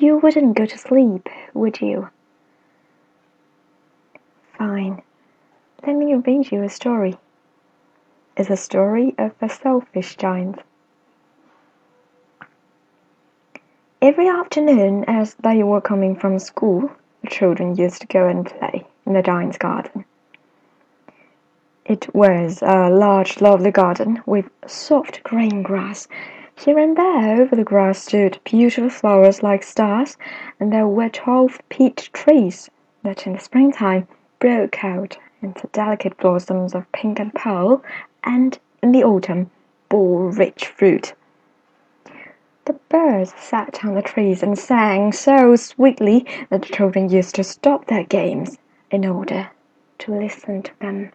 You wouldn't go to sleep, would you? Fine. Let me read you a story. It's a story of a selfish giant. Every afternoon, as they were coming from school, the children used to go and play in the giant's garden. It was a large, lovely garden with soft green grass. Here and there over the grass stood beautiful flowers like stars, and there were twelve peach trees that in the springtime broke out into delicate blossoms of pink and pearl, and in the autumn bore rich fruit. The birds sat on the trees and sang so sweetly that the children used to stop their games in order to listen to them.